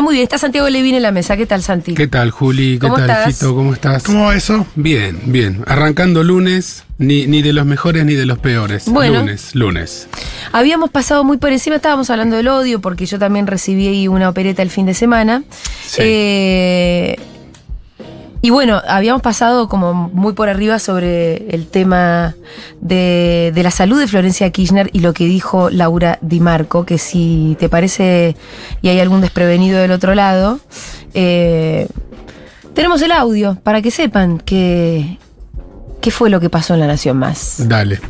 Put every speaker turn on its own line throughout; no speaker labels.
Bueno, muy bien, está Santiago Levine en la mesa. ¿Qué tal, Santi?
¿Qué tal, Juli? ¿Qué
¿Cómo
tal,
estás?
Fito? ¿Cómo estás?
¿Cómo va eso?
Bien, bien. Arrancando lunes, ni, ni de los mejores ni de los peores.
Bueno.
Lunes, lunes.
Habíamos pasado muy por encima, estábamos hablando del odio, porque yo también recibí ahí una opereta el fin de semana.
Sí.
Eh, y bueno, habíamos pasado como muy por arriba sobre el tema de, la salud de Florencia Kirchner y lo que dijo Laura Di Marco, que si te parece y hay algún desprevenido del otro lado, eh, tenemos el audio para que sepan que, qué fue lo que pasó en La Nación Más.
Dale.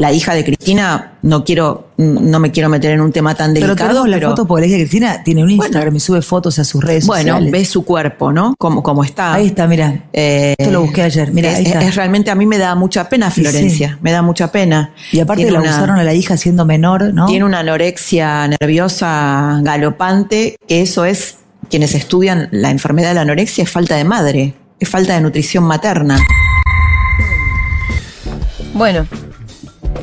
La hija de Cristina, no quiero, no me quiero meter en un tema tan
Pero
delicado,
tenemos la
pero
foto porque la hija de Cristina tiene un Instagram y sube fotos a sus redes
bueno,
sociales.
ves su cuerpo, ¿no? Como, como está.
Ahí está, mira.
Eh,
Esto lo busqué ayer, mira,
es,
ahí está.
es realmente, a mí me da mucha pena
Sí,
Florencia,
sí.
me da mucha pena.
y aparte
Tiene
la
una-
usaron a la hija siendo menor, ¿no?
Tiene una anorexia nerviosa galopante, que eso es, quienes estudian la enfermedad de la anorexia, es falta de madre, es falta de nutrición materna.
Bueno,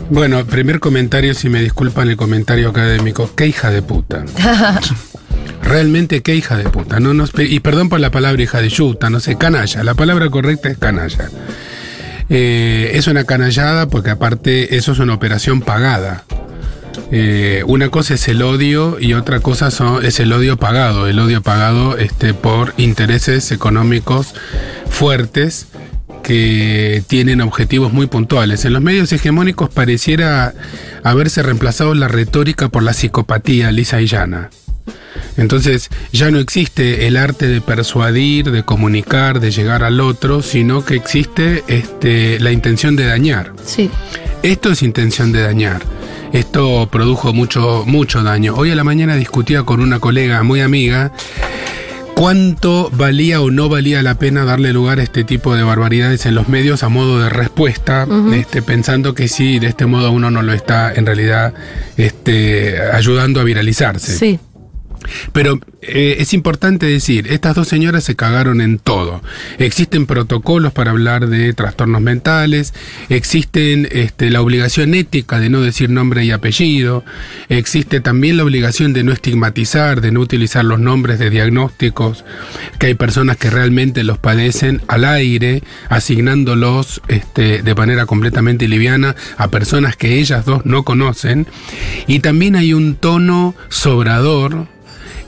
Bueno, primer comentario, si me disculpan el comentario académico. Qué hija de puta. Realmente qué hija de puta. No nos y perdón por la palabra hija de yuta, no sé, canalla. La palabra correcta es canalla. Eh, es una canallada porque aparte eso es una operación pagada. Eh, una cosa es el odio y otra cosa son- es el odio pagado. El odio pagado este, por intereses económicos fuertes que tienen objetivos muy puntuales. En los medios hegemónicos pareciera haberse reemplazado la retórica por la psicopatía lisa y llana. Entonces ya no existe el arte de persuadir, de comunicar, de llegar al otro, sino que existe este, la intención de dañar.
sí.
Esto es intención de dañar. Esto produjo mucho, mucho daño. Hoy a la mañana discutía con una colega muy amiga cuánto valía o no valía la pena darle lugar a este tipo de barbaridades en los medios a modo de respuesta, este, pensando que sí, de este modo uno no lo está en realidad este, ayudando a viralizarse.
Sí.
Pero eh, es importante decir, estas dos señoras se cagaron en todo. Existen protocolos para hablar de trastornos mentales, existen este, la obligación ética de no decir nombre y apellido, existe también la obligación de no estigmatizar, de no utilizar los nombres de diagnósticos, que hay personas que realmente los padecen al aire, asignándolos este, de manera completamente liviana a personas que ellas dos no conocen. Y también hay un tono sobrador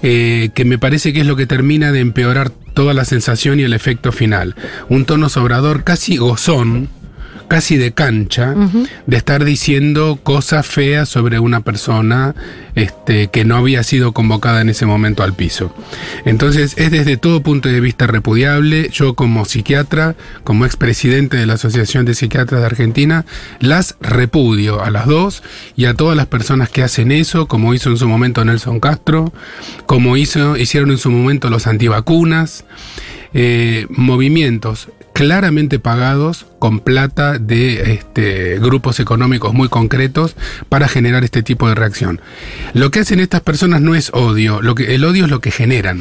eh, que me parece que es lo que termina de empeorar toda la sensación y el efecto final. Un tono sobrador casi gozón, casi de cancha, de estar diciendo cosas feas sobre una persona este, que no había sido convocada en ese momento al piso. Entonces es desde todo punto de vista repudiable. Yo como psiquiatra, como expresidente de la Asociación de Psiquiatras de Argentina, las repudio a las dos y a todas las personas que hacen eso, como hizo en su momento Nelson Castro, como hizo, hicieron en su momento los antivacunas, eh, movimientos claramente pagados con plata de este, grupos económicos muy concretos para generar este tipo de reacción. Lo que hacen estas personas no es odio, lo que, el odio es lo que generan.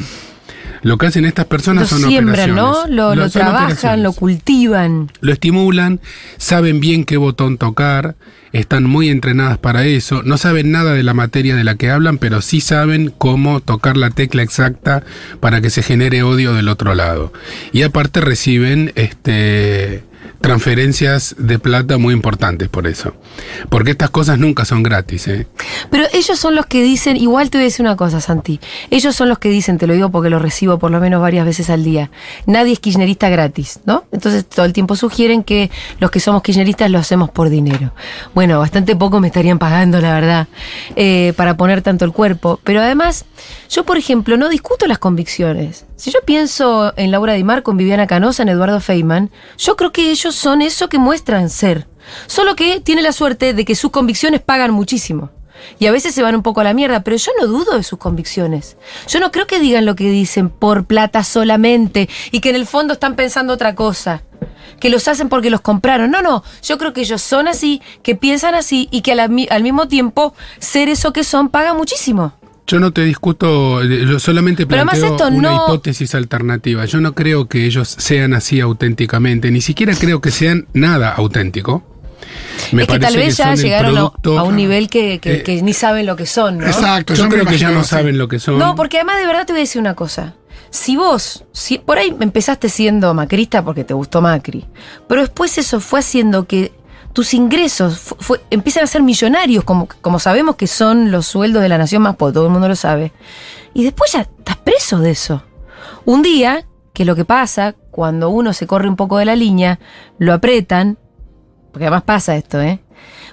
Lo que hacen estas
Lo
personas son
siembran, ¿no?
operaciones.
Lo, lo
son
trabajan, lo cultivan.
lo estimulan, saben bien qué botón tocar, están muy entrenadas para eso, no saben nada de la materia de la que hablan, pero sí saben cómo tocar la tecla exacta para que se genere odio del otro lado. Y aparte reciben este transferencias de plata muy importantes por eso. Porque estas cosas nunca son gratis, ¿eh?
Pero ellos son los que dicen, igual te voy a decir una cosa, Santi. Ellos son los que dicen, te lo digo porque lo recibo por lo menos varias veces al día. Nadie es kirchnerista gratis, ¿no? Entonces todo el tiempo sugieren que los que somos kirchneristas lo hacemos por dinero. Bueno, bastante poco me estarían pagando, la verdad, eh, para poner tanto el cuerpo. Pero además, yo, por ejemplo, no discuto las convicciones. Si yo pienso en Laura Di Marco, en Viviana Canosa, en Eduardo Feynman, yo creo que ellos son eso que muestran ser. Solo que tiene la suerte de que sus convicciones pagan muchísimo. Y a veces se van un poco a la mierda, pero yo no dudo de sus convicciones. Yo no creo que digan lo que dicen por plata solamente y que en el fondo están pensando otra cosa. Que los hacen porque los compraron. No, no. Yo creo que ellos son así, que piensan así y que a la mi- al mismo tiempo ser eso que son paga muchísimo.
Yo no te discuto, eh, yo solamente planteo
esto
una
no-
hipótesis alternativa. Yo no creo que ellos sean así auténticamente, ni siquiera creo que sean nada auténtico. Me
es que tal vez ya llegaron a-
producto-
a, un nivel que, que-
Eh,
que ni saben lo que son, ¿no?
Exacto,
Yo creo que ya no saben lo que son.
No, porque además de verdad te voy a decir una cosa. Si vos, si por ahí empezaste siendo macrista porque te gustó Macri, pero después eso fue haciendo que tus ingresos empiezan a ser millonarios, como, como sabemos que son los sueldos de la nación más pobre, todo el mundo lo sabe. Y después ya estás preso de eso. Un día, que lo que pasa, cuando uno se corre un poco de la línea, lo apretan, porque además pasa esto, ¿eh?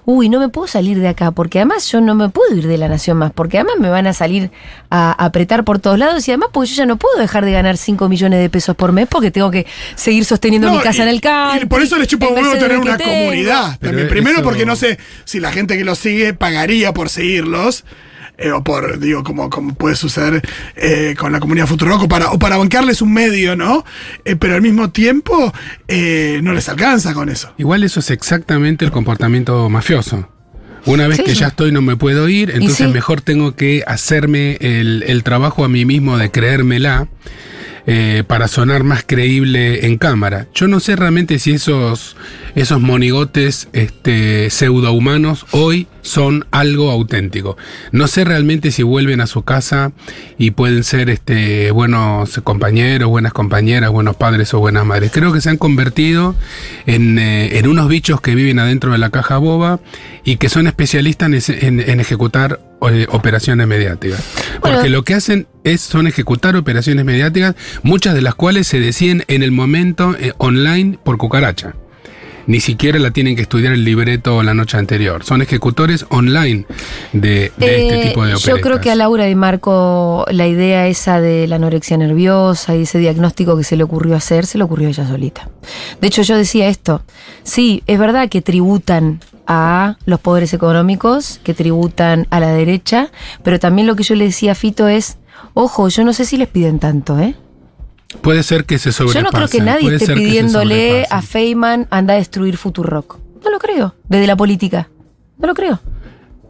Uy, no me puedo salir de acá, porque además yo no me puedo ir de la nación más, porque además me van a salir a apretar por todos lados y además porque yo ya no puedo dejar de ganar 5 millones de pesos por mes porque tengo que seguir sosteniendo mi casa
y-
en el campo.
Y por eso les chupa un huevo tener una comunidad.
Pero
También. Primero
eso-
porque no sé si la gente que los sigue pagaría por seguirlos. Eh, o por, digo, como, como puede suceder eh, con la comunidad Futurock, o para, o para bancarles un medio, ¿no? Eh, pero al mismo tiempo eh, no les alcanza con eso.
Igual eso es exactamente el comportamiento mafioso. Una vez
Sí.
que ya estoy no me puedo ir, entonces
sí.
mejor tengo que hacerme el, el trabajo a mí mismo de creérmela eh, para sonar más creíble en cámara. Yo no sé realmente si esos, esos monigotes este, pseudohumanos hoy son algo auténtico. No sé realmente si vuelven a su casa y pueden ser este, buenos compañeros, buenas compañeras, buenos padres o buenas madres. Creo que se han convertido en, eh, unos bichos que viven adentro de la caja boba y que son especialistas en, ejecutar operaciones mediáticas.
Bueno.
Porque lo que hacen es son ejecutar operaciones mediáticas, muchas de las cuales se deciden en el momento eh, online por cucaracha. Ni siquiera la tienen que estudiar el libreto la noche anterior. Son ejecutores online de, de este
Eh,
tipo de
Yo
operetas.
creo que a Laura y Marco la idea esa de la anorexia nerviosa y ese diagnóstico que se le ocurrió hacer, se le ocurrió a ella solita. De hecho, yo decía esto. Sí, es verdad que tributan a los poderes económicos, que tributan a la derecha, pero también lo que yo le decía a Fito es, ojo, yo no sé si les piden tanto, ¿eh?
Puede ser que se
Yo
sobrepasen.
no creo que nadie esté pidiéndole a Feynman anda a destruir Futurock. No lo creo, desde la política. No lo creo.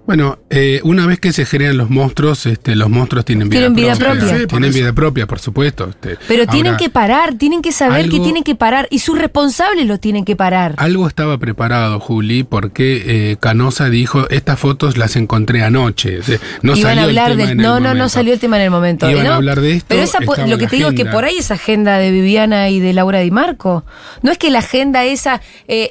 Bueno, eh, una vez que se crean los monstruos, este, los monstruos tienen vida
Tienen vida
propia.
propia.
Sí, por
tienen
eso.
vida propia, por supuesto. este.
Pero tienen que parar, tienen que saber
algo-
que tienen que parar y sus responsables lo tienen que parar.
Algo estaba preparado, Juli, porque eh, Canosa dijo, estas fotos las encontré anoche. No
Iban
salió
a hablar
el tema
de
en el
no, no, no
momento.
salió el tema en el momento.
Iban
¿no?
a hablar de esto,
Pero esa lo que te digo es que por ahí esa agenda de Viviana y de Laura Di Marco. No es que la agenda esa eh,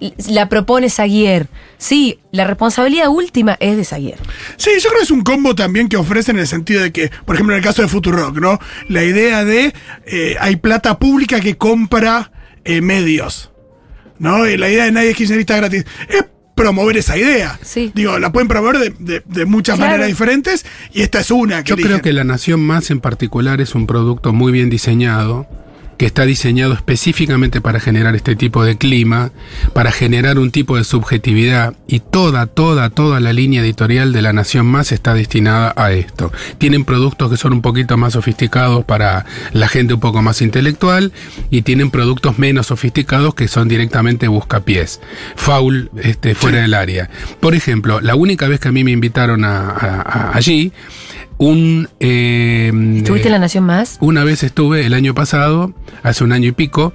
eh, la propone Saguier. Sí, la responsabilidad última es de Saguier.
Sí, yo creo que es un combo también que ofrecen en el sentido de que, por ejemplo, en el caso de Futurock, ¿no? La idea de eh, hay plata pública que compra eh, medios, ¿no? Y la idea de nadie es kirchnerista gratis es promover esa idea.
Sí.
Digo, la pueden promover de, de- de muchas
Claro.
maneras diferentes y esta es una. Que
Yo creo que La Nación Más en particular es un producto muy bien diseñado, que está diseñado específicamente para generar este tipo de clima, para generar un tipo de subjetividad, y toda, toda, toda la línea editorial de La Nación Más está destinada a esto. Tienen productos que son un poquito más sofisticados para la gente un poco más intelectual, y tienen productos menos sofisticados que son directamente buscapiés, foul este, fuera del área. Por ejemplo, la única vez que a mí me invitaron a- a- a- allí, un... eh,
¿Tuviste
eh,
la Nación Más?
una vez estuve el año pasado, hace un año y pico.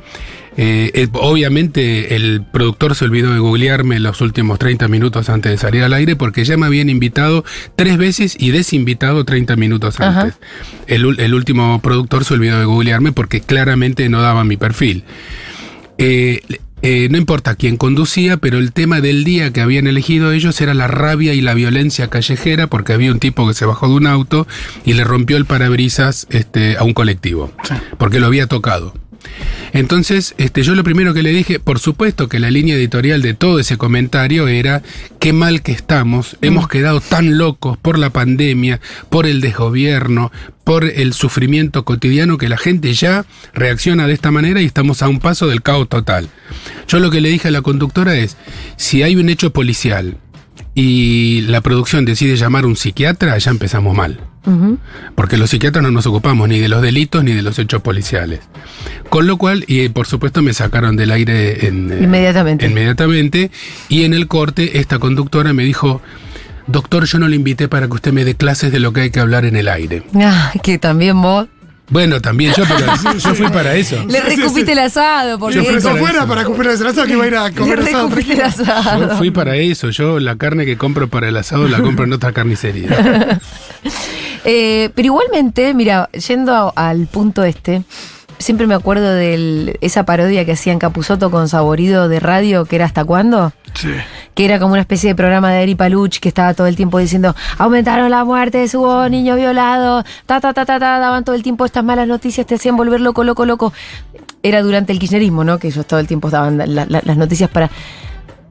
eh, eh, obviamente el productor se olvidó de googlearme los últimos 30 minutos antes de salir al aire porque ya me habían invitado tres veces y desinvitado 30 minutos antes. El último productor se olvidó de googlearme porque claramente no daba mi perfil. Eh, eh, no importa quién conducía, pero el tema del día que habían elegido ellos era la rabia y la violencia callejera, porque había un tipo que se bajó de un auto y le rompió el parabrisas este, a un colectivo, porque lo había tocado. Entonces, este, yo lo primero que le dije, por supuesto que la línea editorial de todo ese comentario era qué mal que estamos, hemos quedado tan locos por la pandemia, por el desgobierno, por el sufrimiento cotidiano que la gente ya reacciona de esta manera y estamos a un paso del caos total. Yo lo que le dije a la conductora es, si hay un hecho policial y la producción decide llamar a un psiquiatra, ya empezamos mal. Porque los psiquiatras no nos ocupamos ni de los delitos ni de los hechos policiales. Con lo cual, y por supuesto me sacaron del aire en, eh,
Inmediatamente.
inmediatamente. Y en el corte, esta conductora me dijo, doctor, yo no le invité para que usted me dé clases de lo que hay que hablar en el aire.
Ah, que también vos.
Bueno, también yo, pero yo fui para eso.
Le recupiste el asado, porque
Yo fui
para
afuera
eso.
para cumplir el asado que iba a ir a
le
comer asado.
recupiste el
Yo
asado.
fui para eso. Yo la carne que compro para el asado la compro en otra carnicería.
Eh, pero igualmente, mira, yendo a- al punto este, siempre me acuerdo de esa parodia que hacían Capuzoto con Saborido de radio, que era ¿Hasta cuándo?
Sí.
que era como una especie de programa de Eri Paluch que estaba todo el tiempo diciendo aumentaron las muertes, hubo niños violados, ta ta ta ta ta, daban todo el tiempo estas malas noticias, te hacían volver loco, loco, loco. Era durante el kirchnerismo, ¿no? Que ellos todo el tiempo daban la- la- las noticias para.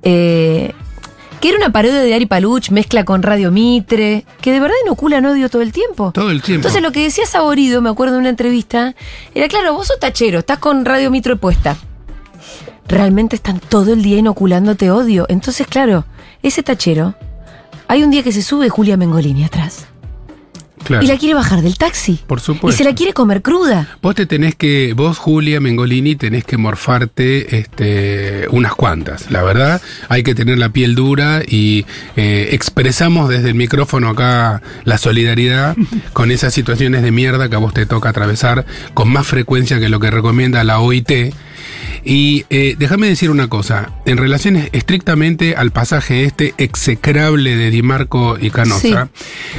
eh, que era una parodia de Ari Paluch, mezcla con Radio Mitre, que de verdad inoculan odio todo el tiempo.
Todo el tiempo.
Entonces lo que decía Saborido, me acuerdo de una entrevista, era claro, vos sos tachero, estás con Radio Mitre puesta. Realmente están todo el día inoculándote odio. Entonces, claro, ese tachero, hay un día que se sube Julia Mengolini atrás
Claro.
y la quiere bajar del taxi.
Por
Y
supuesto.
se la quiere comer cruda.
Vos te tenés que, vos Julia Mengolini tenés que morfarte este, unas cuantas. La verdad, hay que tener la piel dura y eh, expresamos desde el micrófono acá la solidaridad con esas situaciones de mierda que a vos te toca atravesar con más frecuencia que lo que recomienda la OIT. Y eh, déjame decir una cosa, en relación estrictamente al pasaje este execrable de Di Marco y Canosa,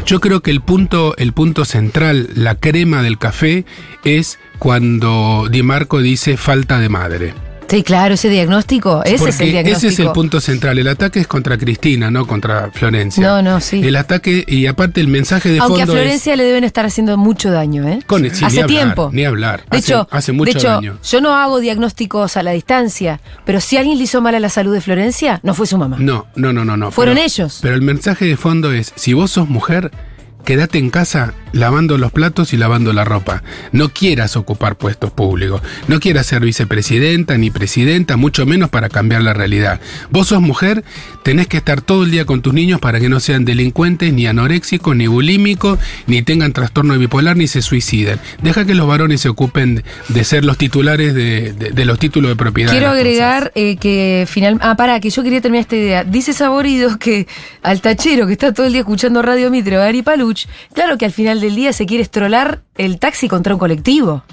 yo creo que el punto, el punto central, la crema del café, es cuando Di Marco dice falta de madre.
Sí, claro, ese diagnóstico, ese es el diagnóstico.
ese es el punto central. El ataque es contra Cristina, no contra Florencia.
No, no, sí.
El ataque, y aparte el mensaje de
Aunque a
fondo es...
Florencia le deben estar haciendo mucho daño, ¿eh?
Con- sí,
hace
ni hablar,
tiempo.
ni hablar.
De
Hace-
hecho,
hace mucho
de hecho,
daño.
yo no hago diagnósticos a la distancia, pero si alguien le hizo mal a la salud de Florencia, no fue su mamá.
No, no, no, no, no.
Fueron
Pero-
ellos.
Pero el mensaje de fondo es, si vos sos mujer, quédate en casa lavando los platos y lavando la ropa. No quieras ocupar puestos públicos. No quieras ser vicepresidenta ni presidenta, mucho menos para cambiar la realidad. Vos sos mujer, tenés que estar todo el día con tus niños para que no sean delincuentes, ni anoréxicos, ni bulímicos, ni tengan trastorno bipolar, ni se suiciden. Deja que los varones se ocupen de ser los titulares de, de- de los títulos de propiedad.
Quiero agregar eh, que final. Ah, pará, que yo quería terminar esta idea. Dice Saborido que al tachero que está todo el día escuchando Radio Mitre Ari Claro que al final del día se quiere estrolar el taxi contra un colectivo.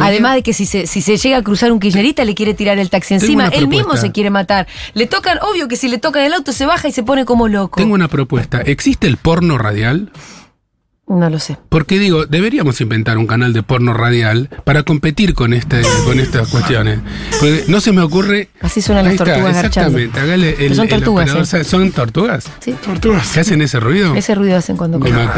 Además de que si se, si se llega a cruzar un kirchnerista le quiere tirar el taxi encima, él mismo se quiere matar. Le tocan, obvio que si le tocan el auto se baja y se pone como loco.
Tengo una propuesta. ¿Existe el porno radial?
No lo sé.
Porque digo, deberíamos inventar un canal de porno radial para competir con este, con estas cuestiones. Porque no se me ocurre.
Así suenan las
está,
tortugas garchando.
Exactamente. Hágale el,
son
el
tortugas,
operador,
sí.
¿Son tortugas?
Sí.
Tortugas.
¿Qué hacen ese ruido?
Ese ruido hacen cuando
Me
comen.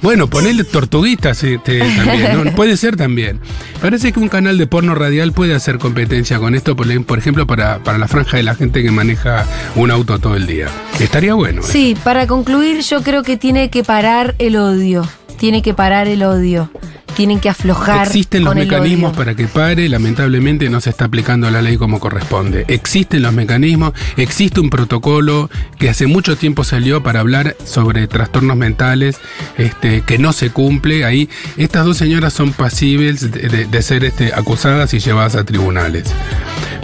Bueno, ponele tortuguitas este, también. ¿no? Puede ser también. Parece que un canal de porno radial puede hacer competencia con esto, por, por ejemplo, para, para la franja de la gente que maneja un auto todo el día. Estaría bueno. ¿eh?
Sí, para concluir, yo creo que tiene que parar el odio. Tiene que parar el odio. Tienen que aflojar.
Existen los
con
mecanismos para que pare, lamentablemente no se está aplicando la ley como corresponde. Existen los mecanismos, existe un protocolo que hace mucho tiempo salió para hablar sobre trastornos mentales este, que no se cumple. Ahí estas dos señoras son pasibles de, de- de ser este, acusadas y llevadas a tribunales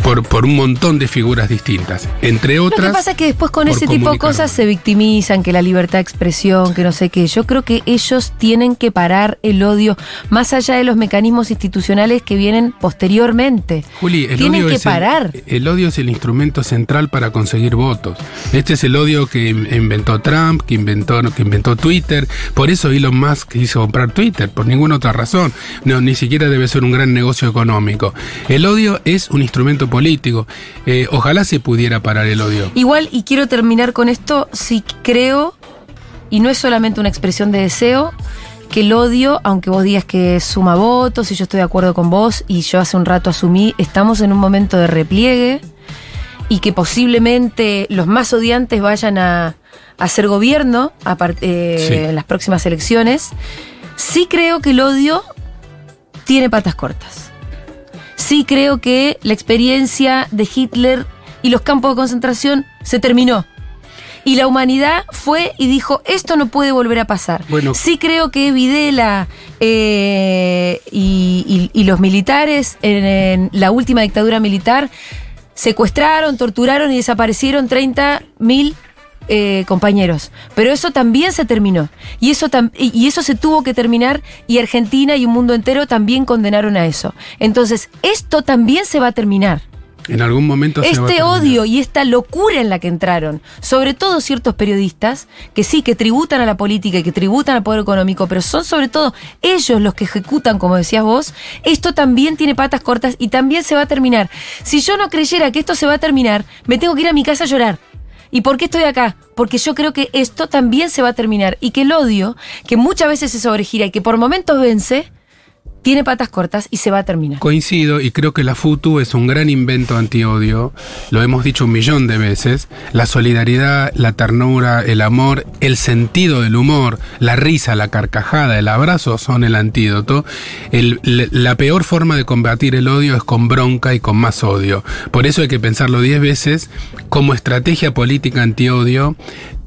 por, por un montón de figuras distintas. Entre
Lo
otras...
que pasa es que después con ese tipo de cosas se victimizan, que la libertad de expresión, que no sé qué. Yo creo que ellos tienen que parar el odio, más allá de los mecanismos institucionales que vienen posteriormente.
Juli, el
tienen
odio
que
es
parar.
El, odio es el instrumento central para conseguir votos. Este es el odio que in- inventó Trump, que inventó, que inventó Twitter. Por eso Elon Musk quiso comprar Twitter, por ninguna otra razón. No, ni siquiera debe ser un gran negocio económico. El odio es un instrumento político. Eh, ojalá se pudiera parar el odio.
Igual, y quiero terminar con esto, sí creo, y no es solamente una expresión de deseo, que el odio, aunque vos digas que suma votos, y yo estoy de acuerdo con vos, y yo hace un rato asumí, estamos en un momento de repliegue, y que posiblemente los más odiantes vayan a, a hacer gobierno a eh,
Sí.
en las próximas elecciones, sí creo que el odio tiene patas cortas. Sí creo que la experiencia de Hitler y los campos de concentración se terminó. Y la humanidad fue y dijo, esto no puede volver a pasar.
Bueno.
sí creo que Videla eh, y, y- y los militares en, en la última dictadura militar secuestraron, torturaron y desaparecieron 30.000 eh, compañeros. Pero eso también se terminó. Y eso, tam- y y eso se tuvo que terminar y Argentina y un mundo entero también condenaron a eso. Entonces, esto también se va a terminar.
En algún momento se
Este odio y esta locura en la que entraron, sobre todo ciertos periodistas, que sí, que tributan a la política y que tributan al poder económico, pero son sobre todo ellos los que ejecutan, como decías vos, esto también tiene patas cortas y también se va a terminar. Si yo no creyera que esto se va a terminar, me tengo que ir a mi casa a llorar. ¿Y por qué estoy acá? Porque yo creo que esto también se va a terminar y que el odio, que muchas veces se sobregira y que por momentos vence, tiene patas cortas y se va a terminar.
Coincido y creo que la FUTU es un gran invento antiodio, lo hemos dicho un millón de veces, la solidaridad, la ternura, el amor, el sentido del humor, la risa, la carcajada, el abrazo son el antídoto. La peor forma de combatir el odio es con bronca y con más odio. Por eso hay que pensarlo diez veces. Como estrategia política antiodio,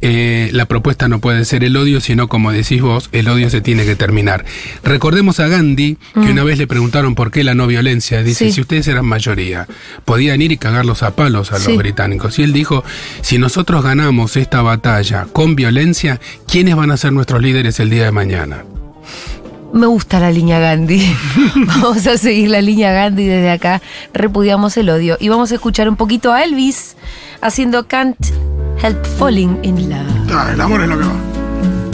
eh, la propuesta no puede ser el odio, sino como decís vos, el odio se tiene que terminar. Recordemos a Gandhi, que una vez le preguntaron por qué la no violencia. Dice,
Sí.
si ustedes eran mayoría, podían ir y cagarlos a palos a
Sí.
los británicos. Y él dijo, si nosotros ganamos esta batalla con violencia, ¿quiénes van a ser nuestros líderes el día de mañana?
Me gusta la línea Gandhi. vamos a seguir la línea Gandhi desde acá. Repudiamos el odio. Y vamos a escuchar un poquito a Elvis haciendo Can't Help Falling in Love.
El amor es lo.